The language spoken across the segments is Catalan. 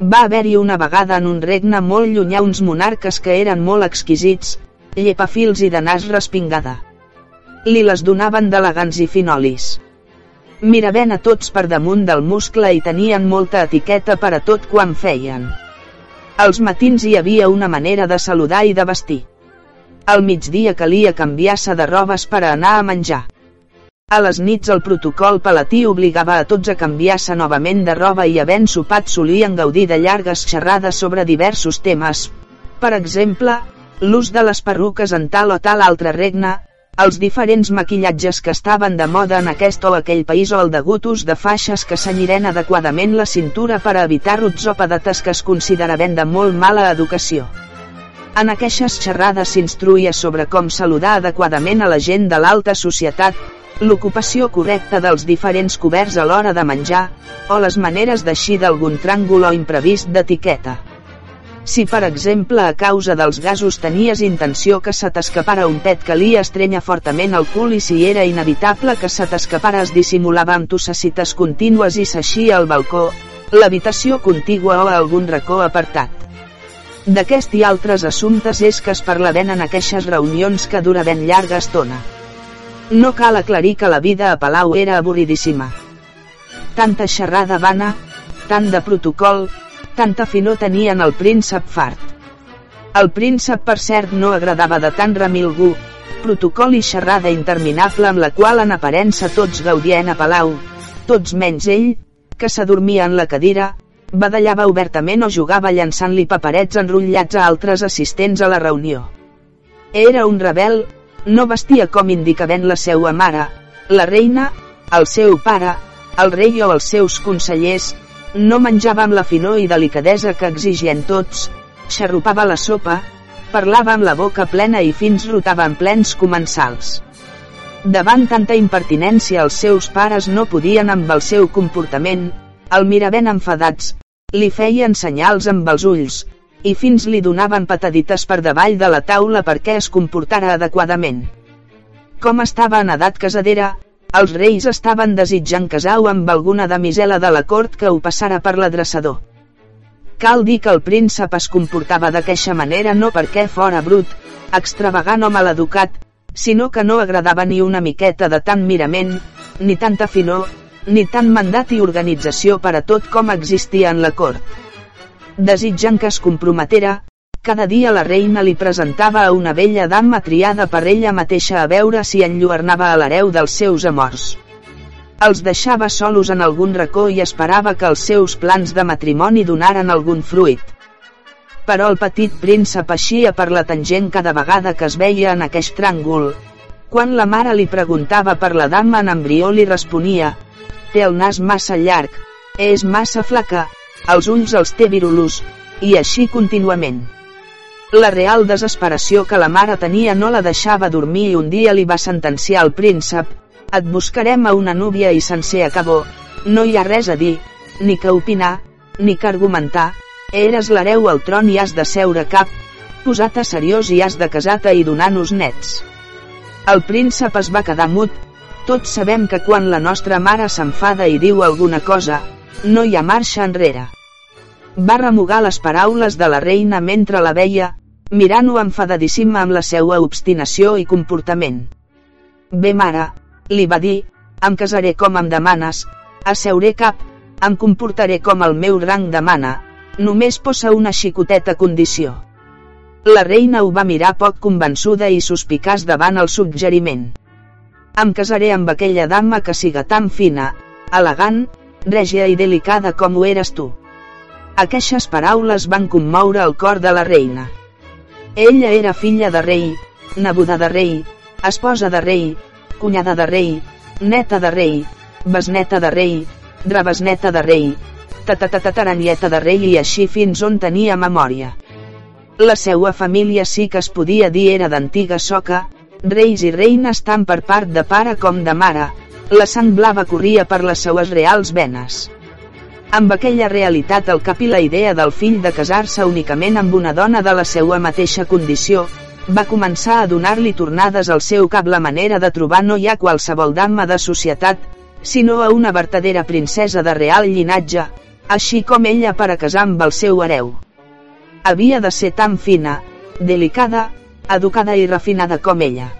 Va haver-hi una vegada en un regne molt llunyà uns monarques que eren molt exquisits, llepafils i de nas respingada. Li les donaven d'elegants i finolis. Miraven a tots per damunt del muscle i tenien molta etiqueta per a tot quan feien. Als matins hi havia una manera de saludar i de vestir. Al migdia calia canviar-se de robes per a anar a menjar. A les nits el protocol palatí obligava a tots a canviar-se novament de roba i havent sopat solien gaudir de llargues xerrades sobre diversos temes. Per exemple, l'ús de les perruques en tal o tal altre regne, els diferents maquillatges que estaven de moda en aquest o aquell país o el degut ús de faixes que senyiren adequadament la cintura per a evitar rots o pedates que es consideraven de molt mala educació. En aquestes xerrades s'instruïa sobre com saludar adequadament a la gent de l'alta societat, l'ocupació correcta dels diferents coberts a l'hora de menjar, o les maneres d'eixir d'algun tràngol o imprevist d'etiqueta. Si per exemple a causa dels gasos tenies intenció que se t'escapara un pet calia estrenya fortament el cul i si era inevitable que se t'escapara es dissimulava amb tossecites contínues i s'eixia al balcó, l'habitació contigua o a algun racó apartat. D'aquest i altres assumptes és que es parlaven en aquestes reunions que duraven llarga estona. No cal aclarir que la vida a Palau era avorridíssima. Tanta xerrada vana, tant de protocol, tanta finor tenien el príncep fart. El príncep per cert no agradava de tant remilgú, protocol i xerrada interminable amb la qual en aparença tots gaudien a Palau, tots menys ell, que s'adormia en la cadira, badallava obertament o jugava llançant-li paperets enrotllats a altres assistents a la reunió. Era un rebel, no vestia com indicaven la seua mare, la reina, el seu pare, el rei o els seus consellers, no menjava amb la finor i delicadesa que exigien tots, xarrupava la sopa, parlava amb la boca plena i fins rotava en plens comensals. Davant tanta impertinència els seus pares no podien amb el seu comportament, el miraven enfadats, li feien senyals amb els ulls, i fins li donaven patadites per davall de la taula perquè es comportara adequadament. Com estava en edat casadera, els reis estaven desitjant casar-ho amb alguna damisela de la cort que ho passara per l'adreçador. Cal dir que el príncep es comportava d'aqueixa manera no perquè fora brut, extravagant o maleducat, sinó que no agradava ni una miqueta de tant mirament, ni tanta finor, ni tant mandat i organització per a tot com existia en la cort desitjant que es comprometera, cada dia la reina li presentava a una vella dama triada per ella mateixa a veure si enlluernava a l'hereu dels seus amors. Els deixava solos en algun racó i esperava que els seus plans de matrimoni donaren algun fruit. Però el petit príncep eixia per la tangent cada vegada que es veia en aquest tràngol. Quan la mare li preguntava per la dama en embrió li responia, té el nas massa llarg, és massa flaca, els ulls els té virulus, i així contínuament. La real desesperació que la mare tenia no la deixava dormir i un dia li va sentenciar al príncep, et buscarem a una núvia i sencer acabó, no hi ha res a dir, ni que opinar, ni que argumentar, eres l'hereu al tron i has de seure cap, posat a seriós i has de casar-te i donar-nos nets. El príncep es va quedar mut, tots sabem que quan la nostra mare s'enfada i diu alguna cosa, no hi ha marxa enrere. Va remugar les paraules de la reina mentre la veia, mirant-ho enfadadíssima amb la seua obstinació i comportament. Bé mare, li va dir, em casaré com em demanes, asseuré cap, em comportaré com el meu rang demana, només posa una xicoteta condició. La reina ho va mirar poc convençuda i suspicaç davant el suggeriment. Em casaré amb aquella dama que siga tan fina, elegant, règia i delicada com ho eres tu. Aquestes paraules van commoure el cor de la reina. Ella era filla de rei, neboda de rei, esposa de rei, cunyada de rei, neta de rei, besneta de rei, drebesneta de rei, tatatataranieta de rei i així fins on tenia memòria. La seua família sí que es podia dir era d'antiga soca, reis i reines tant per part de pare com de mare, la sang blava corria per les seues reals venes. Amb aquella realitat al cap i la idea del fill de casar-se únicament amb una dona de la seua mateixa condició, va començar a donar-li tornades al seu cap la manera de trobar no ha qualsevol dama de societat, sinó a una vertadera princesa de real llinatge, així com ella per a casar amb el seu hereu. Havia de ser tan fina, delicada, educada i refinada com ella.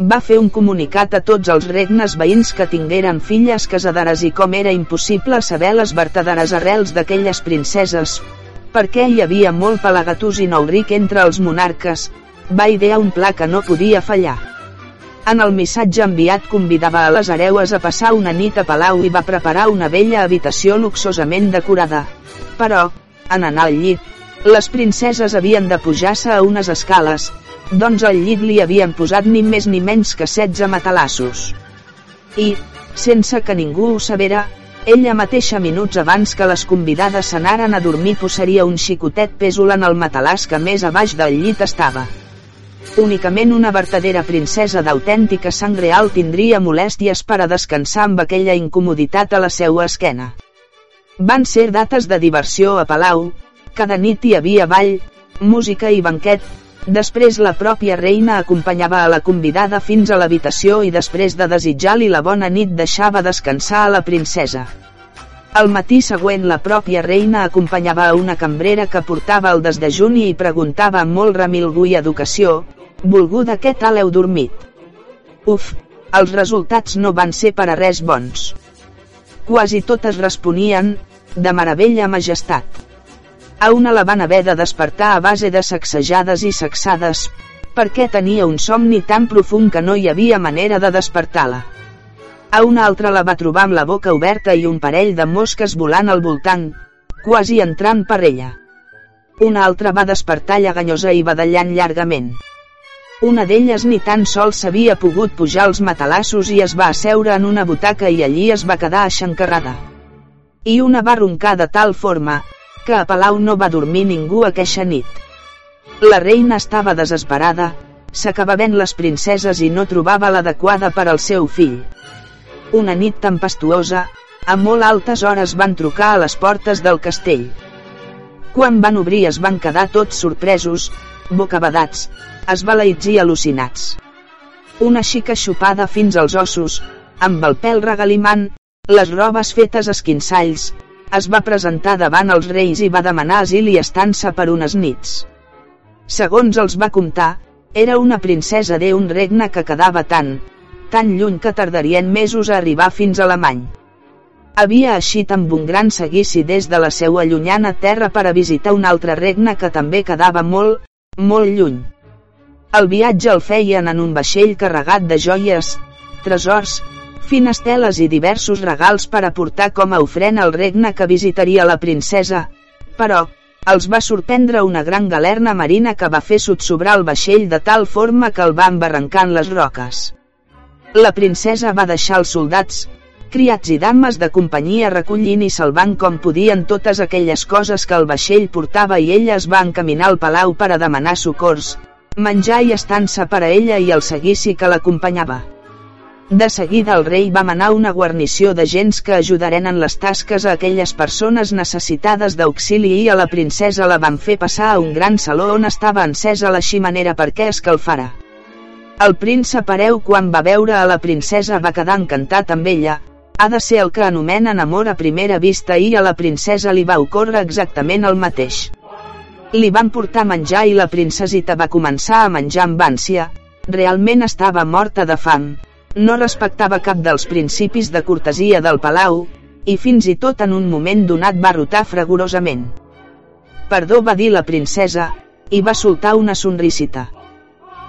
Va fer un comunicat a tots els regnes veïns que tingueren filles casaderes i com era impossible saber les vertaderes arrels d'aquelles princeses, perquè hi havia molt pelegatús i nou ric entre els monarques, va idear un pla que no podia fallar. En el missatge enviat convidava a les hereues a passar una nit a Palau i va preparar una vella habitació luxosament decorada. Però, en anar al llit, les princeses havien de pujar-se a unes escales, doncs al llit li havien posat ni més ni menys que 16 matalassos. I, sense que ningú ho sabera, ella mateixa minuts abans que les convidades s'anaren a dormir posaria un xicotet pèsol en el matalàs que més a baix del llit estava. Únicament una vertadera princesa d'autèntica sang real tindria molèsties per a descansar amb aquella incomoditat a la seua esquena. Van ser dates de diversió a Palau, cada nit hi havia ball, música i banquet, després la pròpia reina acompanyava a la convidada fins a l'habitació i després de desitjar-li la bona nit deixava descansar a la princesa. Al matí següent la pròpia reina acompanyava a una cambrera que portava el desdejuni i preguntava amb molt remilgú i educació, Volguda què tal heu dormit? Uf, els resultats no van ser per a res bons. Quasi totes responien, de meravella majestat. A una la van haver de despertar a base de sacsejades i sacsades, perquè tenia un somni tan profund que no hi havia manera de despertar-la. A una altra la va trobar amb la boca oberta i un parell de mosques volant al voltant, quasi entrant per ella. Una altra va despertar llaganyosa i badallant llargament. Una d'elles ni tan sols s'havia pogut pujar els matalassos i es va asseure en una butaca i allí es va quedar aixancarrada. I una va roncar de tal forma, que a Palau no va dormir ningú aqueixa nit. La reina estava desesperada, s'acabaven les princeses i no trobava l'adequada per al seu fill. Una nit tempestuosa, a molt altes hores van trucar a les portes del castell. Quan van obrir es van quedar tots sorpresos, bocabadats, esbalaïts i al·lucinats. Una xica xupada fins als ossos, amb el pèl regalimant, les robes fetes esquinçalls, es va presentar davant els reis i va demanar asil i estança per unes nits. Segons els va comptar, era una princesa d'un regne que quedava tan, tan lluny que tardarien mesos a arribar fins a Alemany. Havia eixit amb un gran seguici des de la seua llunyana terra per a visitar un altre regne que també quedava molt, molt lluny. El viatge el feien en un vaixell carregat de joies, tresors, fines teles i diversos regals per aportar com a ofrena al regne que visitaria la princesa, però, els va sorprendre una gran galerna marina que va fer sotsobrar el vaixell de tal forma que el va embarrancar en les roques. La princesa va deixar els soldats, criats i dames de companyia recollint i salvant com podien totes aquelles coses que el vaixell portava i ella es va encaminar al palau per a demanar socors, menjar i estança per a ella i el seguici que l'acompanyava. De seguida el rei va manar una guarnició de gens que ajudaren en les tasques a aquelles persones necessitades d'auxili i a la princesa la van fer passar a un gran saló on estava encesa la ximenera perquè escalfara. El príncep hereu quan va veure a la princesa va quedar encantat amb ella, ha de ser el que anomenen amor a primera vista i a la princesa li va ocórrer exactament el mateix. Li van portar menjar i la princesita va començar a menjar amb ànsia, realment estava morta de fam, no respectava cap dels principis de cortesia del palau, i fins i tot en un moment donat va rotar fragorosament. Perdó va dir la princesa, i va soltar una sonrisita.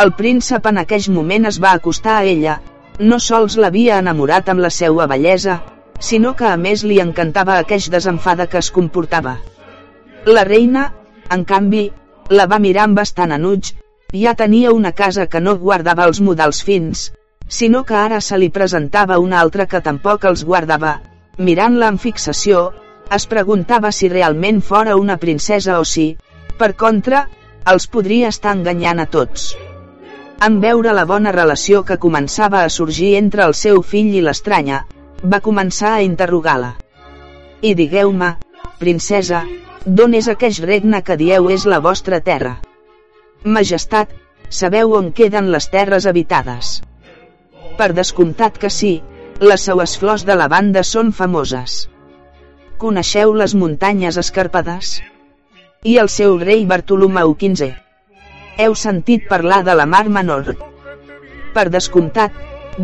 El príncep en aquell moment es va acostar a ella, no sols l'havia enamorat amb la seua bellesa, sinó que a més li encantava aqueix desenfada que es comportava. La reina, en canvi, la va mirar amb bastant enuig, ja tenia una casa que no guardava els modals fins, sinó que ara se li presentava una altra que tampoc els guardava. Mirant-la amb fixació, es preguntava si realment fora una princesa o si, per contra, els podria estar enganyant a tots. En veure la bona relació que començava a sorgir entre el seu fill i l'estranya, va començar a interrogar-la. I digueu-me, princesa, d'on és aqueix regne que dieu és la vostra terra? Majestat, sabeu on queden les terres habitades? Per descomptat que sí, les seues flors de lavanda són famoses. Coneixeu les muntanyes escarpades? I el seu rei Bartolomeu XV. Heu sentit parlar de la Mar Menor? Per descomptat,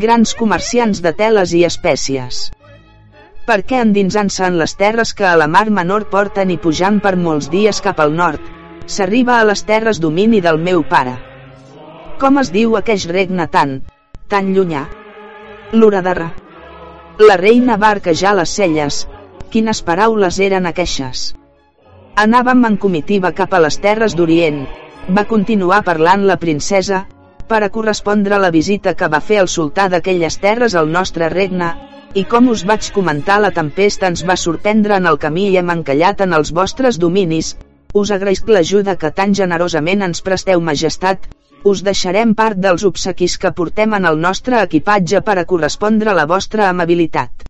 grans comerciants de teles i espècies. Per què endinsant-se en les terres que a la Mar Menor porten i pujant per molts dies cap al nord, s'arriba a les terres domini del meu pare? Com es diu aqueix regne tan, tan llunyà? L'Uradarra. La reina va arquejar les celles. Quines paraules eren aqueixes? Anàvem en comitiva cap a les terres d'Orient. Va continuar parlant la princesa, per a correspondre la visita que va fer el sultà d'aquelles terres al nostre regne, i com us vaig comentar la tempesta ens va sorprendre en el camí i hem encallat en els vostres dominis, us agraïsc l'ajuda que tan generosament ens presteu majestat, us deixarem part dels obsequis que portem en el nostre equipatge per a correspondre a la vostra amabilitat.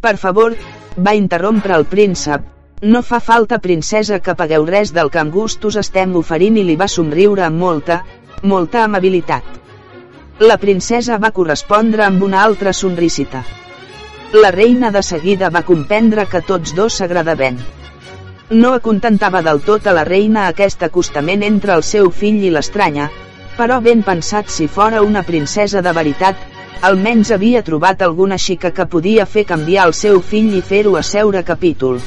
Per favor, va interrompre el príncep, no fa falta princesa que pagueu res del que amb gust us estem oferint i li va somriure amb molta, molta amabilitat. La princesa va correspondre amb una altra sonrisita. La reina de seguida va comprendre que tots dos s'agradaven. No acontentava del tot a la reina aquest acostament entre el seu fill i l'estranya, però ben pensat si fora una princesa de veritat, almenys havia trobat alguna xica que podia fer canviar el seu fill i fer-ho asseure capítol.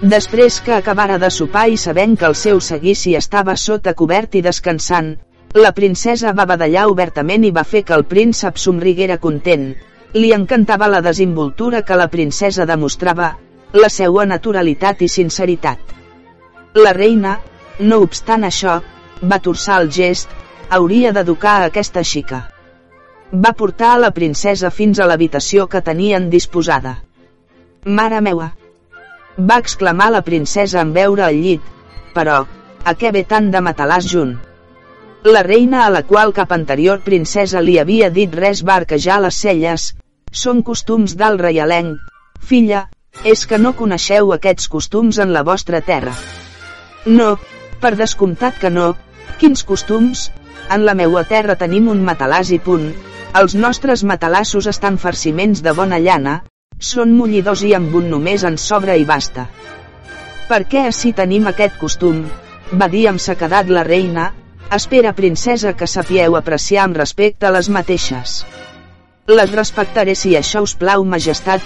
Després que acabara de sopar i sabent que el seu seguici estava sota cobert i descansant, la princesa va badallar obertament i va fer que el príncep somriguera content. Li encantava la desinvoltura que la princesa demostrava, la seua naturalitat i sinceritat. La reina, no obstant això, va torçar el gest, hauria d'educar a aquesta xica. Va portar a la princesa fins a l'habitació que tenien disposada. Mare meua! Va exclamar la princesa en veure el llit, però, a què ve tant de matalàs junt? La reina a la qual cap anterior princesa li havia dit res va arquejar les celles. Són costums d'alt reialenc. Filla, és que no coneixeu aquests costums en la vostra terra. No, per descomptat que no. Quins costums? En la meua terra tenim un matalàs i punt. Els nostres matalassos estan farciments de bona llana, són mullidors i amb un només en sobre i basta. Per què així tenim aquest costum? Va dir amb sequedat la reina, Espera princesa que sapieu apreciar amb respecte les mateixes. Les respectaré si això us plau majestat,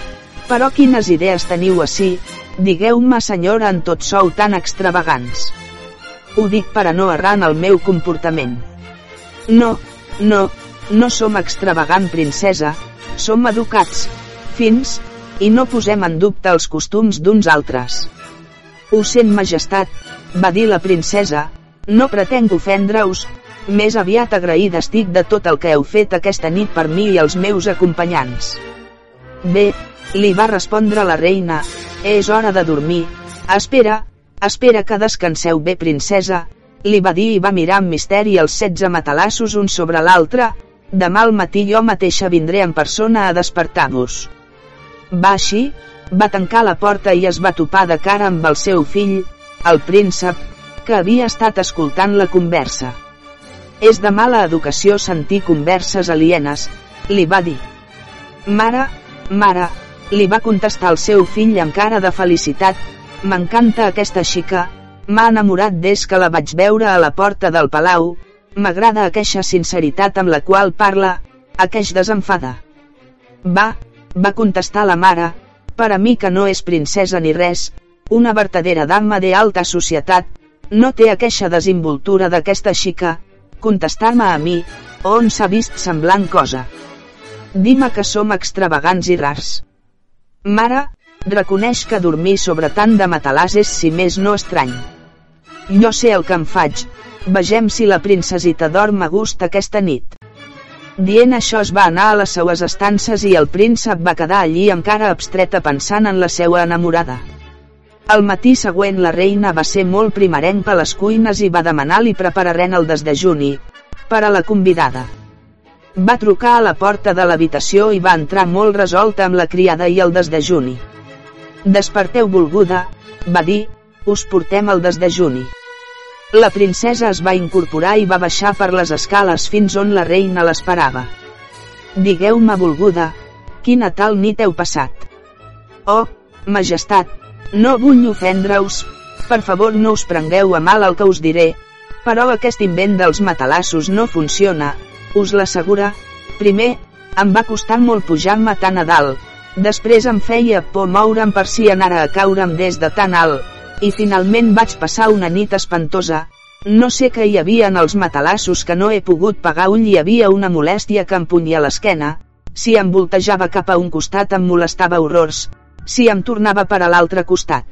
però quines idees teniu així, digueu-me senyora en tot sou tan extravagants. Ho dic per a no errar en el meu comportament. No, no, no som extravagant princesa, som educats, fins, i no posem en dubte els costums d'uns altres. Ho sent majestat, va dir la princesa, no pretenc ofendre-us, més aviat agraïda estic de tot el que heu fet aquesta nit per mi i els meus acompanyants. Bé, li va respondre la reina, és hora de dormir. Espera, espera que descanseu bé princesa, li va dir i va mirar amb misteri els setze matalassos un sobre l'altre, demà al matí jo mateixa vindré en persona a despertar-vos. Va així, va tancar la porta i es va topar de cara amb el seu fill, el príncep, que havia estat escoltant la conversa. És de mala educació sentir converses alienes, li va dir. Mare, mare, li va contestar el seu fill amb cara de felicitat, m'encanta aquesta xica, m'ha enamorat des que la vaig veure a la porta del palau, m'agrada aquesta sinceritat amb la qual parla, aqueix desenfada. Va, va contestar la mare, per a mi que no és princesa ni res, una vertadera dama de alta societat, no té aquesta desinvoltura d'aquesta xica, contestar-me a mi, on s'ha vist semblant cosa. Dima que som extravagants i rars. Mare, reconeix que dormir sobre tant de matalàs és si més no estrany. Jo sé el que em faig, vegem si la princesita dorm a gust aquesta nit. Dient això es va anar a les seues estances i el príncep va quedar allí amb cara abstreta pensant en la seua enamorada. Al matí següent la reina va ser molt primerenca a les cuines i va demanar li prepararen el desdejuni, per a la convidada. Va trucar a la porta de l'habitació i va entrar molt resolta amb la criada i el desdejuni. Desperteu volguda, va dir, us portem el desdejuni. La princesa es va incorporar i va baixar per les escales fins on la reina l'esperava. Digueu-me volguda, quina tal nit heu passat? Oh, Majestat, no vull ofendre-us, per favor no us prengueu a mal el que us diré, però aquest invent dels matalassos no funciona, us l'assegura. Primer, em va costar molt pujar-me tan a dalt, després em feia por moure'm per si anara a caure'm des de tan alt, i finalment vaig passar una nit espantosa, no sé què hi havia en els matalassos que no he pogut pagar ull hi havia una molèstia que em punya l'esquena, si em voltejava cap a un costat em molestava horrors, si em tornava per a l'altre costat.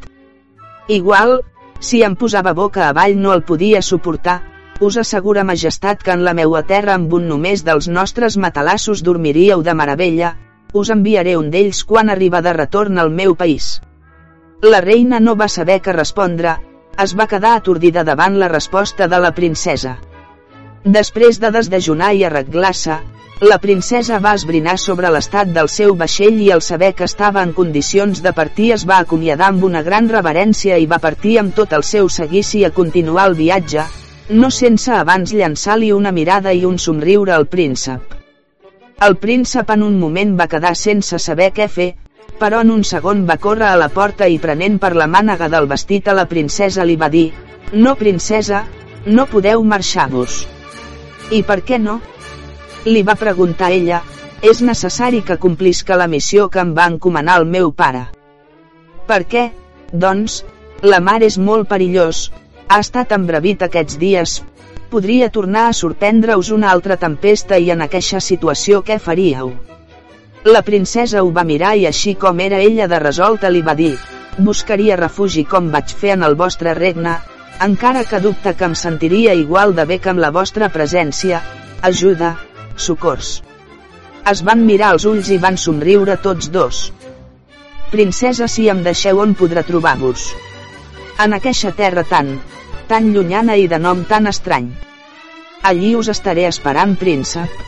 Igual, si em posava boca avall no el podia suportar, us assegura majestat que en la meua terra amb un només dels nostres matalassos dormiríeu de meravella, us enviaré un d'ells quan arriba de retorn al meu país. La reina no va saber què respondre, es va quedar atordida davant la resposta de la princesa. Després de desdejunar i arreglar-se, la princesa va esbrinar sobre l'estat del seu vaixell i al saber que estava en condicions de partir es va acomiadar amb una gran reverència i va partir amb tot el seu seguici a continuar el viatge, no sense abans llançar-li una mirada i un somriure al príncep. El príncep en un moment va quedar sense saber què fer, però en un segon va córrer a la porta i prenent per la mànega del vestit a la princesa li va dir, no princesa, no podeu marxar-vos. I per què no? Li va preguntar ella, és necessari que complisca la missió que em va encomanar el meu pare. Per què? Doncs, la mar és molt perillós, ha estat embrevit aquests dies, podria tornar a sorprendre-us una altra tempesta i en aquesta situació què faríeu? La princesa ho va mirar i així com era ella de resolta li va dir, buscaria refugi com vaig fer en el vostre regne, encara que dubte que em sentiria igual de bé que amb la vostra presència, ajuda, socors. Es van mirar els ulls i van somriure tots dos. Princesa si em deixeu on podrà trobar-vos. En aquesta terra tan, tan llunyana i de nom tan estrany. Allí us estaré esperant príncep.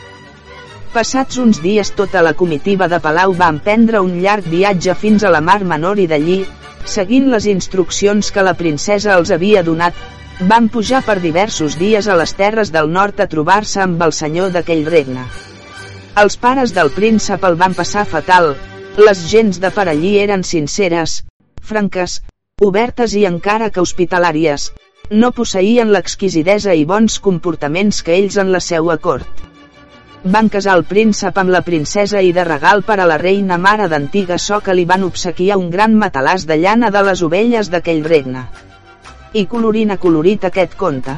Passats uns dies tota la comitiva de Palau va emprendre un llarg viatge fins a la Mar Menor i d'allí, seguint les instruccions que la princesa els havia donat, van pujar per diversos dies a les terres del nord a trobar-se amb el senyor d'aquell regne. Els pares del príncep el van passar fatal, les gens de per allí eren sinceres, franques, obertes i encara que hospitalàries, no posseïen l'exquisidesa i bons comportaments que ells en la seua cort. Van casar el príncep amb la princesa i de regal per a la reina mare d'antiga so que li van obsequiar un gran matalàs de llana de les ovelles d'aquell regne i colorina colorit aquest conte.